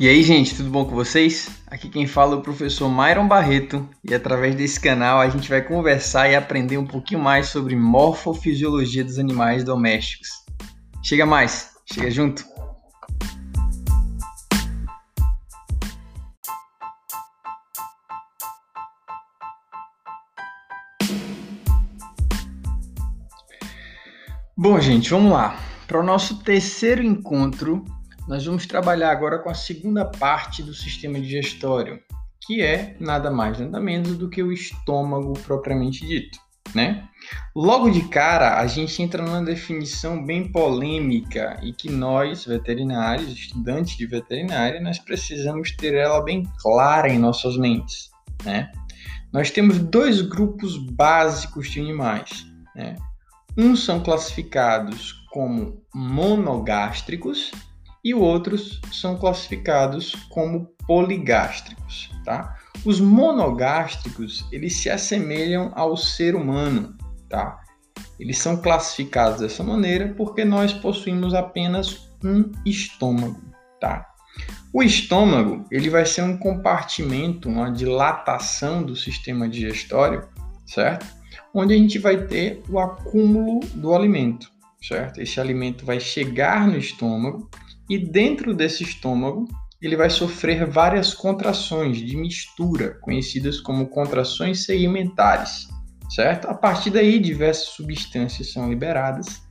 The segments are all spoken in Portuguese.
E aí, gente, tudo bom com vocês? Aqui quem fala é o professor Myron Barreto e através desse canal a gente vai conversar e aprender um pouquinho mais sobre morfofisiologia dos animais domésticos. Chega mais, chega junto! Bom, gente, vamos lá. Para o nosso terceiro encontro nós vamos trabalhar agora com a segunda parte do sistema digestório, que é nada mais nada menos do que o estômago propriamente dito, né? Logo de cara, a gente entra numa definição bem polêmica e que nós, veterinários, estudantes de veterinária, nós precisamos ter ela bem clara em nossas mentes, né? Nós temos dois grupos básicos de animais, né? Uns são classificados como monogástricos e outros são classificados como poligástricos, tá? Os monogástricos, eles se assemelham ao ser humano, tá? Eles são classificados dessa maneira porque nós possuímos apenas um estômago, tá? O estômago, ele vai ser um compartimento, uma dilatação do sistema digestório, certo? Onde a gente vai ter o acúmulo do alimento, certo? Esse alimento vai chegar no estômago e dentro desse estômago ele vai sofrer várias contrações de mistura, conhecidas como contrações segmentares, certo? A partir daí, diversas substâncias são liberadas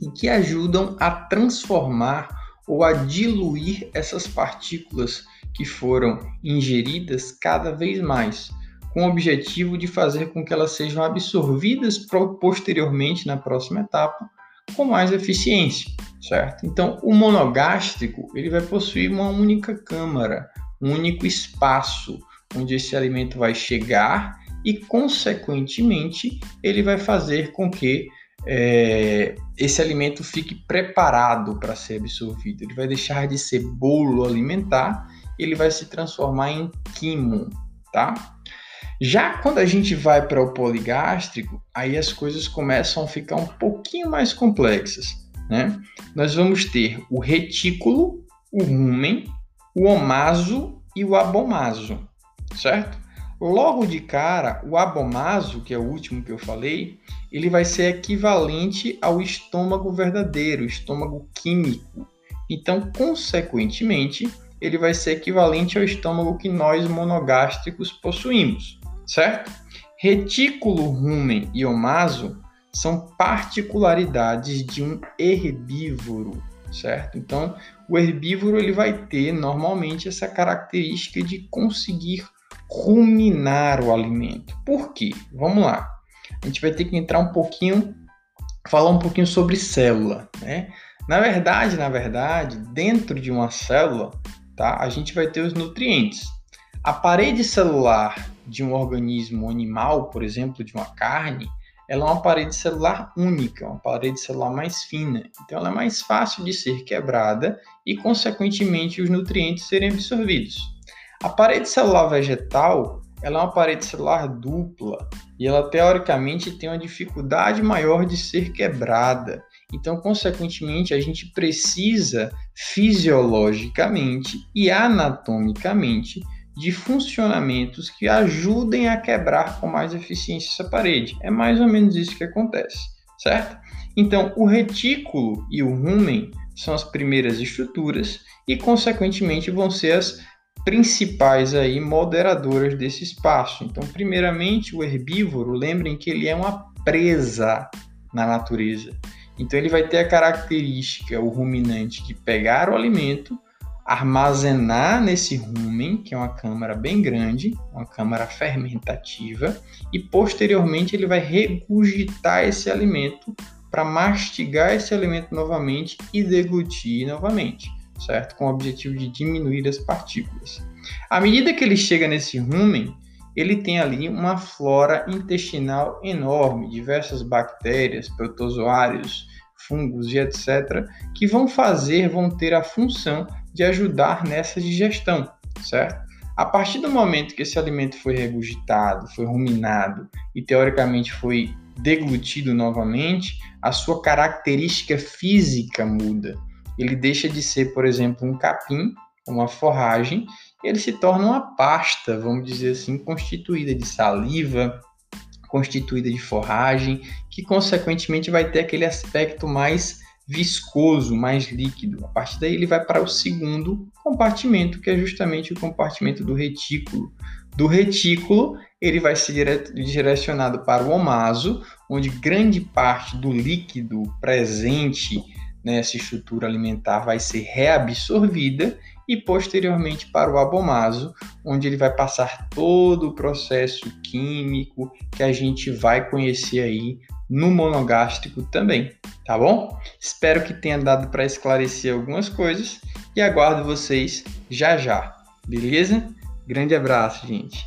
e que ajudam a transformar ou a diluir essas partículas que foram ingeridas cada vez mais, com o objetivo de fazer com que elas sejam absorvidas posteriormente na próxima etapa com mais eficiência certo? Então, o monogástrico ele vai possuir uma única câmara, um único espaço onde esse alimento vai chegar e, consequentemente, ele vai fazer com que é, esse alimento fique preparado para ser absorvido. Ele vai deixar de ser bolo alimentar, ele vai se transformar em quimo, tá? Já quando a gente vai para o poligástrico, aí as coisas começam a ficar um pouquinho mais complexas né? Nós vamos ter o retículo, o rumen, o omaso e o abomaso, certo? Logo de cara, o abomaso, que é o último que eu falei, ele vai ser equivalente ao estômago verdadeiro, estômago químico. Então, consequentemente, ele vai ser equivalente ao estômago que nós monogástricos possuímos, certo? Retículo, rumen e omaso são particularidades de um herbívoro, certo? Então, o herbívoro ele vai ter normalmente essa característica de conseguir ruminar o alimento. Por quê? Vamos lá. A gente vai ter que entrar um pouquinho, falar um pouquinho sobre célula, né? Na verdade, na verdade, dentro de uma célula, tá? A gente vai ter os nutrientes. A parede celular de um organismo animal, por exemplo, de uma carne, ela é uma parede celular única, uma parede celular mais fina. Então ela é mais fácil de ser quebrada e, consequentemente, os nutrientes serem absorvidos. A parede celular vegetal ela é uma parede celular dupla e ela teoricamente tem uma dificuldade maior de ser quebrada. Então, consequentemente, a gente precisa fisiologicamente e anatomicamente de funcionamentos que ajudem a quebrar com mais eficiência essa parede. É mais ou menos isso que acontece, certo? Então, o retículo e o rumen são as primeiras estruturas e, consequentemente, vão ser as principais aí moderadoras desse espaço. Então, primeiramente, o herbívoro, lembrem que ele é uma presa na natureza. Então, ele vai ter a característica, o ruminante, de pegar o alimento armazenar nesse rumen, que é uma câmara bem grande, uma câmara fermentativa, e posteriormente ele vai regurgitar esse alimento para mastigar esse alimento novamente e deglutir novamente, certo? Com o objetivo de diminuir as partículas. À medida que ele chega nesse rumen, ele tem ali uma flora intestinal enorme, diversas bactérias, protozoários, fungos e etc., que vão fazer, vão ter a função de ajudar nessa digestão, certo? A partir do momento que esse alimento foi regurgitado, foi ruminado e teoricamente foi deglutido novamente, a sua característica física muda. Ele deixa de ser, por exemplo, um capim uma forragem, ele se torna uma pasta, vamos dizer assim, constituída de saliva, constituída de forragem, que consequentemente vai ter aquele aspecto mais viscoso, mais líquido. A partir daí ele vai para o segundo compartimento, que é justamente o compartimento do retículo. Do retículo, ele vai ser direcionado para o omaso, onde grande parte do líquido presente nessa estrutura alimentar vai ser reabsorvida e posteriormente para o abomaso, onde ele vai passar todo o processo químico que a gente vai conhecer aí no monogástrico também, tá bom? Espero que tenha dado para esclarecer algumas coisas e aguardo vocês já já, beleza? Grande abraço, gente.